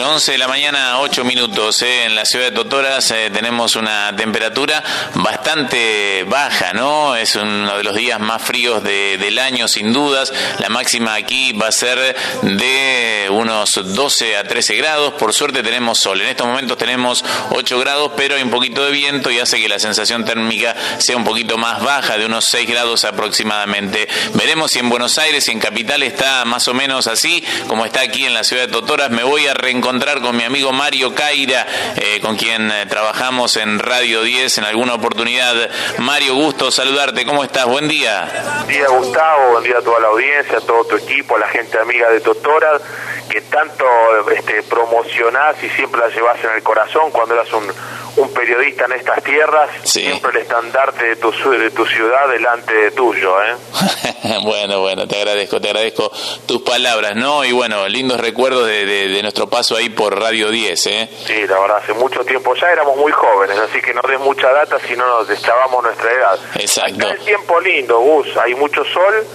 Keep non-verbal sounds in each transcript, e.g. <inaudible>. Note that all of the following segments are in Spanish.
Bueno, 11 de la mañana, 8 minutos. ¿eh? En la ciudad de Totoras eh, tenemos una temperatura bastante baja, ¿no? Es uno de los días más fríos del año, sin dudas. La máxima aquí va a ser de unos 12 a 13 grados. Por suerte tenemos sol. En estos momentos tenemos 8 grados, pero hay un poquito de viento y hace que la sensación térmica sea un poquito más baja, de unos 6 grados aproximadamente. Veremos si en Buenos Aires y en Capital está más o menos así, como está aquí en la ciudad de Totoras. Me voy a encontrar con mi amigo Mario Caira, eh, con quien eh, trabajamos en Radio 10 en alguna oportunidad. Mario, gusto saludarte, ¿cómo estás? Buen día. Buen día, Gustavo, buen día a toda la audiencia, a todo tu equipo, a la gente amiga de Totora, que tanto este, promocionás y siempre la llevas en el corazón cuando eras un un periodista en estas tierras, siempre el estandarte de tu, de tu ciudad delante de tuyo. ¿eh? <laughs> bueno, bueno, te agradezco, te agradezco tus palabras, ¿no? Y bueno, lindos recuerdos de, de, nuestro paso ahí por Radio 10. ¿eh? Sí, la verdad, hace mucho tiempo ya éramos muy jóvenes, así que no des mucha data si no nos deschavamos nuestra edad. Exacto. Acá el tiempo lindo, Gus, hay mucho sol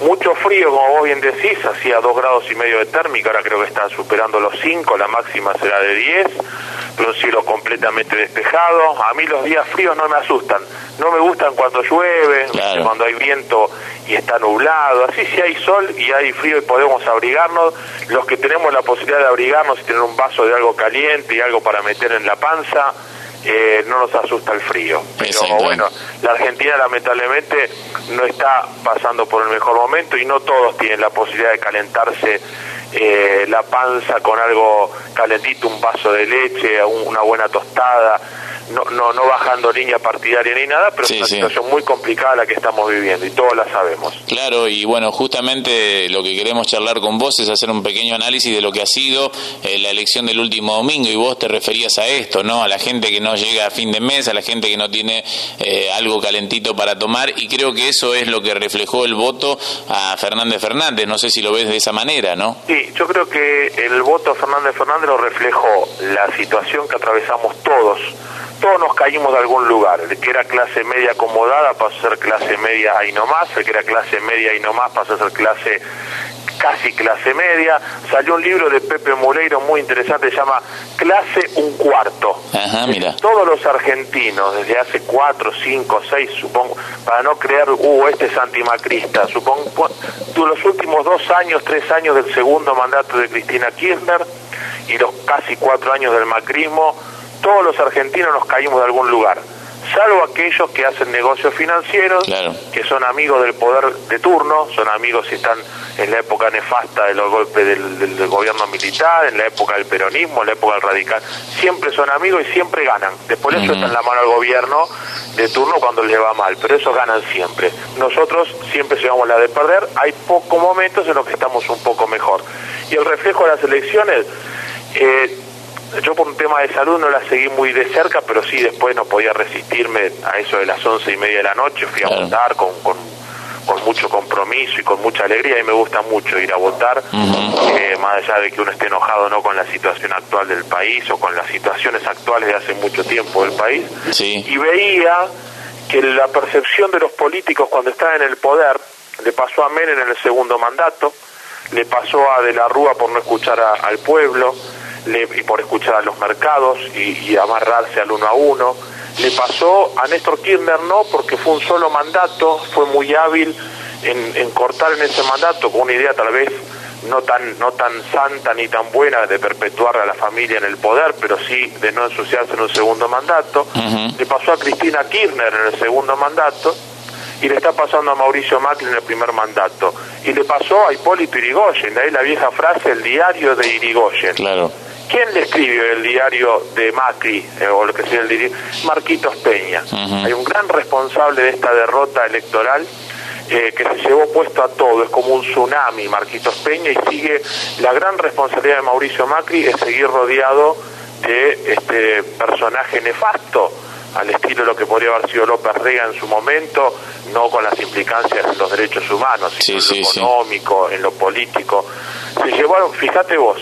mucho frío, como vos bien decís, hacía dos grados y medio de térmica, ahora creo que está superando los 5, la máxima será de 10, pero un cielo completamente despejado. A mí los días fríos no me asustan, no me gustan cuando llueve, cuando hay viento y está nublado, así si hay sol y hay frío y podemos abrigarnos, los que tenemos la posibilidad de abrigarnos y tener un vaso de algo caliente y algo para meter en la panza, eh, no nos asusta el frío. Pero bueno, la Argentina lamentablemente no está pasando por el mejor momento y no todos tienen la posibilidad de calentarse eh, la panza con algo calentito, un vaso de leche, una buena tostada no, no, no bajando línea partidaria ni nada, pero es una situación muy complicada la que estamos viviendo y todos la sabemos. Claro, y bueno, justamente lo que queremos charlar con vos es hacer un pequeño análisis de lo que ha sido eh, la elección del último domingo y vos te referías a esto, ¿no? A la gente que no llega a fin de mes, a la gente que no tiene eh, algo calentito para tomar y creo que eso es lo que reflejó el voto a Fernández Fernández, no sé si lo ves de esa manera, ¿no? Sí, yo creo que el voto a Fernández Fernández lo reflejó la situación que atravesamos todos todos nos caímos de algún lugar. El que era clase media acomodada pasó a ser clase media ahí nomás, el que era clase media ahí nomás pasó a ser clase casi clase media. Salió un libro de Pepe Moleiro muy interesante, se llama Clase un cuarto. Ajá, mira. Todos los argentinos, desde hace cuatro, cinco, seis, supongo, para no creer, uh, este es antimacrista, supongo, los últimos dos años, tres años del segundo mandato de Cristina Kirchner y los casi cuatro años del macrismo, todos los argentinos nos caímos de algún lugar, salvo aquellos que hacen negocios financieros, que son amigos del poder de turno, son amigos si están en la época nefasta de los golpes del, gobierno militar, en la época del peronismo, en la época del radical, siempre son amigos y siempre ganan. Después eso está en la mano al gobierno de turno cuando les va mal, pero esos ganan siempre. Nosotros siempre llevamos la de perder, hay pocos momentos en los que estamos un poco mejor. Y el reflejo de las elecciones, eh, yo por un tema de salud no la seguí muy de cerca, pero sí después no podía resistirme a eso de las once y media de la noche, fui a votar con, con, mucho compromiso y con mucha alegría y me gusta mucho ir a votar, eh, más allá de que uno esté enojado no con la situación actual del país o con las situaciones actuales de hace mucho tiempo del país, y veía que la percepción de los políticos cuando estaban en el poder le pasó a Menem en el segundo mandato, le pasó a De la Rúa por no escuchar al pueblo, y por escuchar a los mercados y, amarrarse al uno a uno. Le pasó a Néstor Kirchner no, porque fue un solo mandato, fue muy hábil en, cortar en ese mandato con una idea tal vez no tan no tan santa ni tan buena de perpetuar a la familia en el poder, pero sí de no ensuciarse en un segundo mandato. Le pasó a Cristina Kirchner en el segundo mandato y le está pasando a Mauricio Macri en el primer mandato. Y le pasó a Hipólito Irigoyen, de ahí la vieja frase, el diario de Irigoyen. Claro. ¿Quién le escribe el diario de Macri, eh, o lo que sea el diario? Marquitos Peña. Hay un gran responsable de esta derrota electoral eh, que se llevó puesto a todo, es como un tsunami Marquitos Peña y sigue la gran responsabilidad de Mauricio Macri es seguir rodeado de este personaje nefasto al estilo de lo que podría haber sido López Rega en su momento, no con las implicancias en los derechos humanos, sino en lo económico, en lo político. Se llevaron, fíjate vos,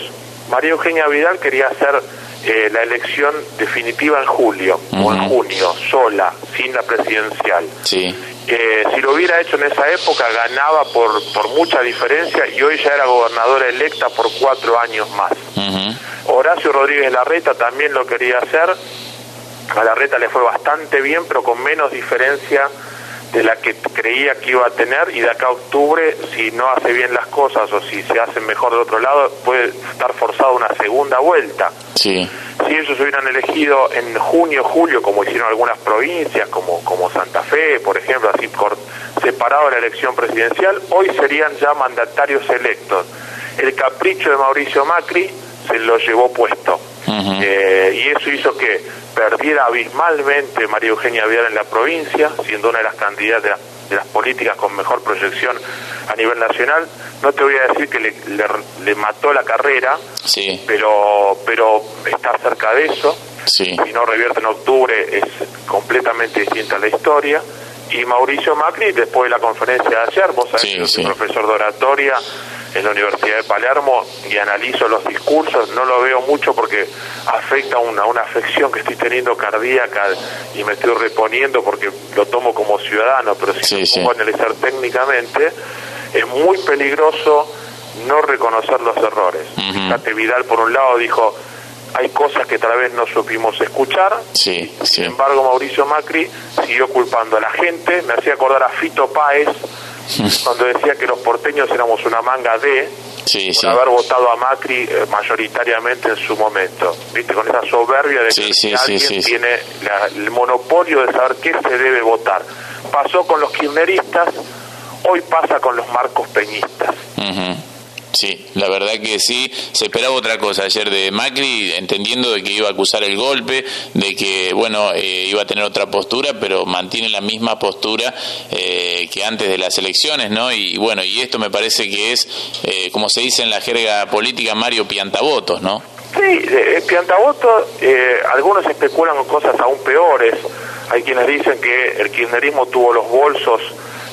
María Eugenia Vidal quería ser eh, la elección definitiva en julio o en junio, sola, sin la presidencial. Sí. Eh, si lo hubiera hecho en esa época ganaba por, por mucha diferencia y hoy ya era gobernadora electa por cuatro años más. Horacio Rodríguez Larreta también lo quería hacer, a Larreta le fue bastante bien, pero con menos diferencia de la que creía que iba a tener y de acá a octubre, si no hace bien las cosas o si se hacen mejor de otro lado, puede estar forzado una segunda vuelta. Sí. Si ellos hubieran elegido en junio, julio, como hicieron algunas provincias, como, como Santa Fe, por ejemplo, así separado la elección presidencial, hoy serían ya mandatarios electos. El capricho de Mauricio Macri se lo llevó puesto. Eh, y eso hizo que perdiera abismalmente María Eugenia Vidal en la provincia, siendo una de las candidatas de las políticas con mejor proyección a nivel nacional. No te voy a decir que le, mató la carrera, sí. pero, pero está cerca de eso. Sí. Si no revierte en octubre es completamente distinta la historia. Y Mauricio Macri, después de la conferencia de ayer, vos sabés que es profesor de oratoria, en la Universidad de Palermo y analizo los discursos, no lo veo mucho porque afecta una, una afección que estoy teniendo cardíaca y me estoy reponiendo porque lo tomo como ciudadano, pero si sí, pongo a analizar técnicamente, es muy peligroso no reconocer los errores. Fíjate, Vidal por un lado dijo, hay cosas que tal vez no supimos escuchar, sí, sin embargo Mauricio Macri siguió culpando a la gente, me hacía acordar a Fito Páez, <laughs> cuando decía que los porteños éramos una manga de por haber votado a Macri eh, mayoritariamente en su momento, viste con esa soberbia de que alguien tiene el monopolio de saber qué se debe votar. Pasó con los kirchneristas, hoy pasa con los marcos peñistas. Sí, la verdad que sí, se esperaba otra cosa ayer de Macri, entendiendo de que iba a acusar el golpe, de que, bueno, eh, iba a tener otra postura, pero mantiene la misma postura eh, que antes de las elecciones, ¿no? Y bueno, y esto me parece que es, eh, como se dice en la jerga política, Mario Piantavotos, ¿no? Sí, Piantavotos, algunos especulan con cosas aún peores, hay quienes dicen que el kirchnerismo tuvo los bolsos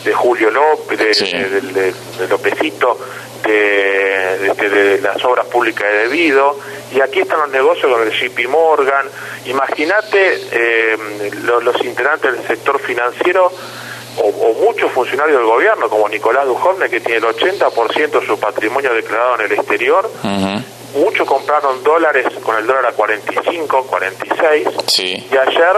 de Julio López, de, de Lópezito, de, las obras públicas de debido, y aquí están los negocios con el JP Morgan. Imagínate eh, los, integrantes del sector financiero o, muchos funcionarios del gobierno, como Nicolás Dujovne, que tiene el 80% de su patrimonio declarado en el exterior. Muchos compraron dólares con el dólar a 45, 46. Y ayer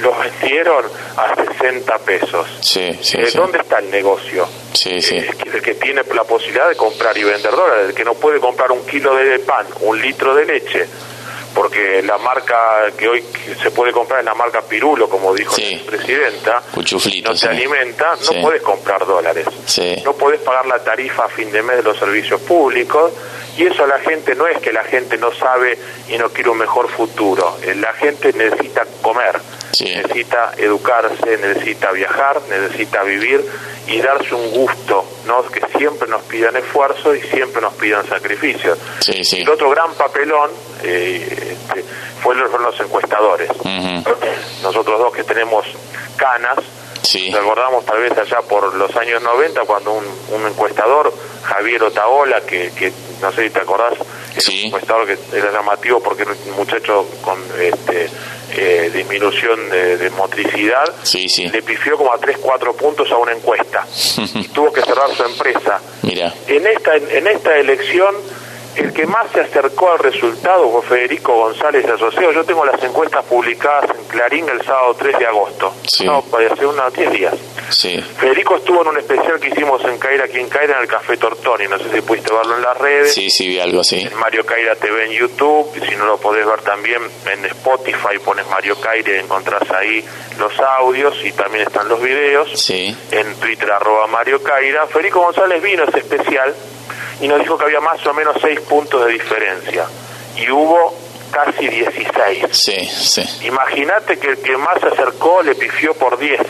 los vendieron a 60 pesos. Sí, sí, eh, ¿Dónde está el negocio? Sí, sí. Eh, el que tiene la posibilidad de comprar y vender dólares, el que no puede comprar un kilo de pan, un litro de leche, porque la marca que hoy se puede comprar es la marca Pirulo, como dijo la presidenta, no te alimenta, no puedes comprar dólares. No puedes pagar la tarifa a fin de mes de los servicios públicos, y eso la gente no es que la gente no sabe y no quiere un mejor futuro, eh, la gente necesita comer necesita educarse, necesita viajar, necesita vivir y darse un gusto, ¿no? que siempre nos pidan esfuerzo y siempre nos pidan sacrificio. El otro gran papelón eh, este, fueron los encuestadores. Nosotros dos que tenemos canas, recordamos tal vez allá por los años 90 cuando un, encuestador, Javier Otaola, que, que no sé si te acordás, un encuestador que era llamativo porque era un muchacho con este, eh, disminución de, motricidad, le pifió como a 3, 4 puntos a una encuesta. <laughs> Y tuvo que cerrar su empresa. En esta, en esta elección el que más se acercó al resultado fue Federico González Asociado. Yo tengo las encuestas publicadas en Clarín el sábado 3 de agosto. Sí. No, hace unos 10 días. Sí. Federico estuvo en un especial que hicimos en Caira, aquí en Caira, en el Café Tortoni. No sé si pudiste verlo en las redes. Sí, sí, vi algo así. Mario Caira TV en YouTube. Si no lo podés ver también en Spotify, pones Mario Caira y encontrás ahí los audios y también están los videos. Sí. En Twitter, arroba Mario Caira. Federico González vino a ese especial y nos dijo que había más o menos 6 puntos de diferencia. Y hubo casi 16. Sí, sí. Imagínate que el que más se acercó le pifió por 10.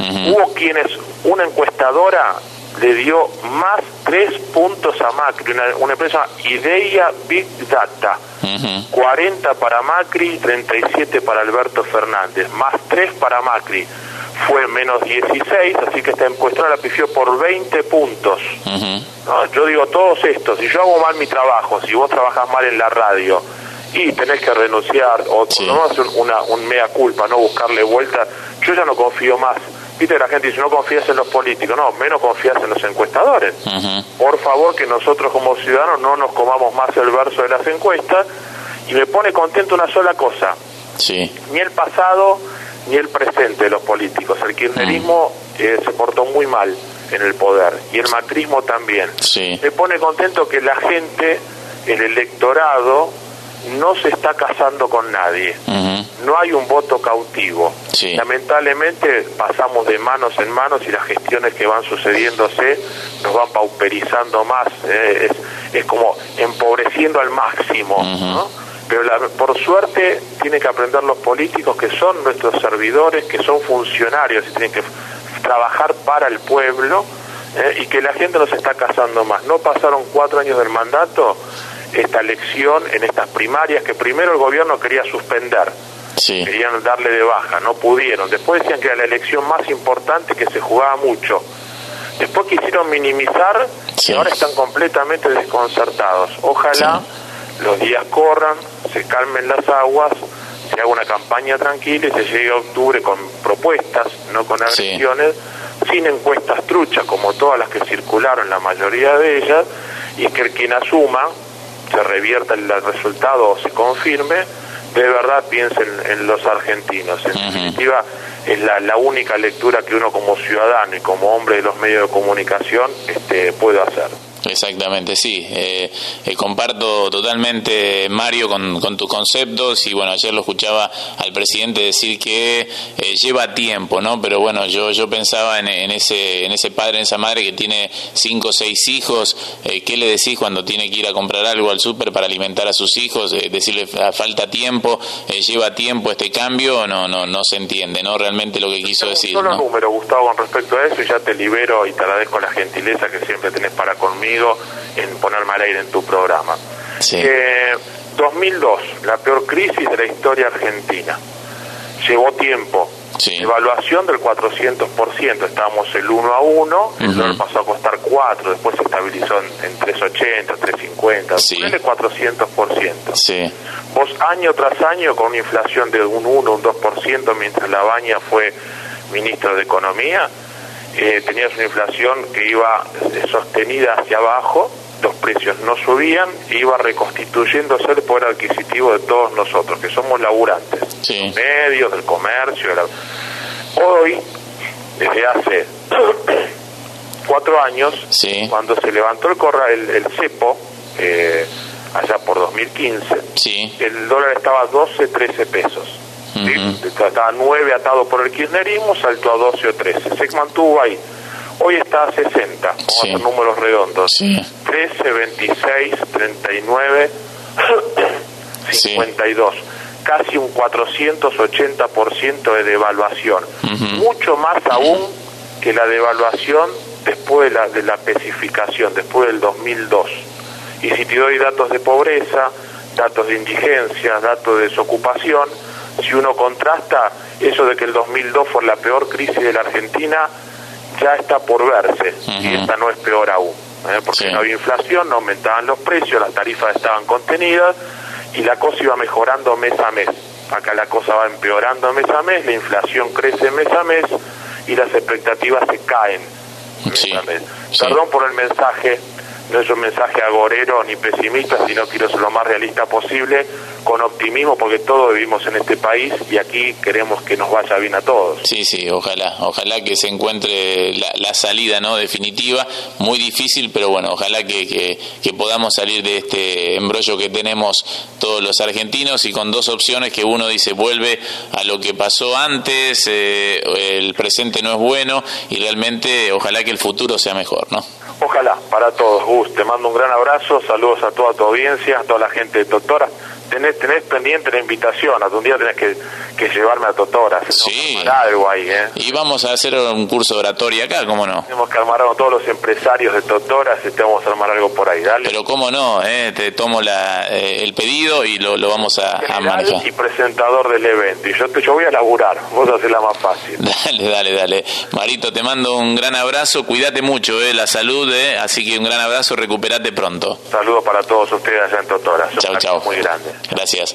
Hubo quienes, una encuestadora le dio más 3 puntos a Macri, una, empresa Idea Big Data. 40 para Macri, 37 para Alberto Fernández, más 3 para Macri fue menos 16, así que esta encuesta la pifió por 20 puntos. yo digo, todos estos, si yo hago mal mi trabajo, si vos trabajás mal en la radio y tenés que renunciar o no hacer una un mea culpa, no buscarle vuelta. Yo ya no confío más. Viste, la gente dice, no confías en los políticos, no, menos confías en los encuestadores. Por favor, que nosotros como ciudadanos no nos comamos más el verso de las encuestas y me pone contento una sola cosa. Sí. Ni el pasado ni el presente de los políticos. El kirchnerismo eh, se portó muy mal en el poder y el macrismo también. Sí. Me pone contento que la gente, el electorado, no se está casando con nadie. No hay un voto cautivo. Lamentablemente pasamos de manos en manos y las gestiones que van sucediéndose nos van pauperizando más. ¿eh? Es, es, como empobreciendo al máximo. Pero por suerte tienen que aprender los políticos que son nuestros servidores, que son funcionarios y tienen que trabajar para el pueblo ¿eh? y que la gente no se está casando más. No pasaron cuatro años del mandato esta elección en estas primarias que primero el gobierno quería suspender. Querían darle de baja, no pudieron. Después decían que era la elección más importante que se jugaba mucho. Después quisieron minimizar y ahora están completamente desconcertados. Ojalá los días corran, se calmen las aguas, se haga una campaña tranquila y se llegue a octubre con propuestas, no con agresiones, sin encuestas truchas como todas las que circularon, la mayoría de ellas, y que quien asuma se revierta el resultado o se confirme, de verdad piensen en los argentinos. En definitiva, es la, la, única lectura que uno como ciudadano y como hombre de los medios de comunicación este, puede hacer. Exactamente, sí. Eh, eh, comparto totalmente, Mario, con, con, tus conceptos y bueno, ayer lo escuchaba al presidente decir que eh, lleva tiempo, ¿no? Pero bueno, yo yo pensaba en, en, ese en ese padre, en esa madre que tiene cinco o seis hijos, ¿qué le decís cuando tiene que ir a comprar algo al súper para alimentar a sus hijos? decirle ah, falta tiempo, lleva tiempo este cambio, no no no se entiende, ¿no? Realmente lo que quiso decir. Solo ¿no? número, Gustavo, con respecto a eso y ya te libero y te agradezco la gentileza que siempre tenés para conmigo en ponerme al aire en tu programa. 2002, eh, la peor crisis de la historia argentina. Llevó tiempo. Evaluación del 400%, estábamos el 1 a 1, el dólar pasó a costar 4, después se estabilizó en, 380, 350, sí. 400%. Sí. Vos año tras año con una inflación de un 1, un 2%, mientras la baña fue ministro de Economía, eh, tenías una inflación que iba sostenida hacia abajo, los precios no subían e iba reconstituyéndose el poder adquisitivo de todos nosotros, que somos laburantes, medios, del comercio. Hoy, desde hace <coughs> cuatro años, cuando se levantó el, corra, el, el cepo, eh, allá por 2015, el dólar estaba a 12, 13 pesos. Estaba 9 atado por el kirchnerismo, saltó a 12 o 13. Se mantuvo ahí. Hoy está a 60, vamos a números redondos. 13, 26, 39, 52. Casi un 480% de devaluación. Mucho más aún que la devaluación después de la, de la especificación, después del 2002. Y si te doy datos de pobreza, datos de indigencia, datos de desocupación, si uno contrasta eso de que el 2002 fue la peor crisis de la Argentina, ya está por verse, y esta no es peor aún, ¿eh? porque no había inflación, no aumentaban los precios, las tarifas estaban contenidas y la cosa iba mejorando mes a mes. Acá la cosa va empeorando mes a mes, la inflación crece mes a mes y las expectativas se caen. Perdón por el mensaje, no es un mensaje agorero ni pesimista, sino quiero ser lo más realista posible, con optimismo, porque todos vivimos en este país y aquí queremos que nos vaya bien a todos. Sí, sí, ojalá, ojalá que se encuentre la, salida no definitiva, muy difícil, pero bueno, ojalá que, que, podamos salir de este embrollo que tenemos todos los argentinos y con dos opciones que uno dice vuelve a lo que pasó antes, eh, el presente no es bueno y realmente ojalá que el futuro sea mejor, ¿no? Ojalá, para todos, Gus. Te mando un gran abrazo, saludos a toda tu audiencia, a toda la gente de Doctora. Tenés, tenés pendiente la invitación, algún día tenés que, que llevarme a Totora. Sí. Algo ahí, ¿eh? Y vamos a hacer un curso oratorio acá, ¿cómo no? Tenemos que armar con todos los empresarios de Totora, y te vamos a armar algo por ahí, dale. Pero cómo no, ¿eh? Te tomo la, eh, el pedido y lo, lo vamos a, a manejar. y presentador del evento. Y yo, te, yo voy a laburar, vos haces la más fácil. <laughs> Dale, dale, dale. Marito, te mando un gran abrazo, cuídate mucho, ¿eh? La salud, ¿eh? Así que un gran abrazo, recuperate pronto. Saludos para todos ustedes allá en Totora. Chao, chao. Muy grande. Gracias.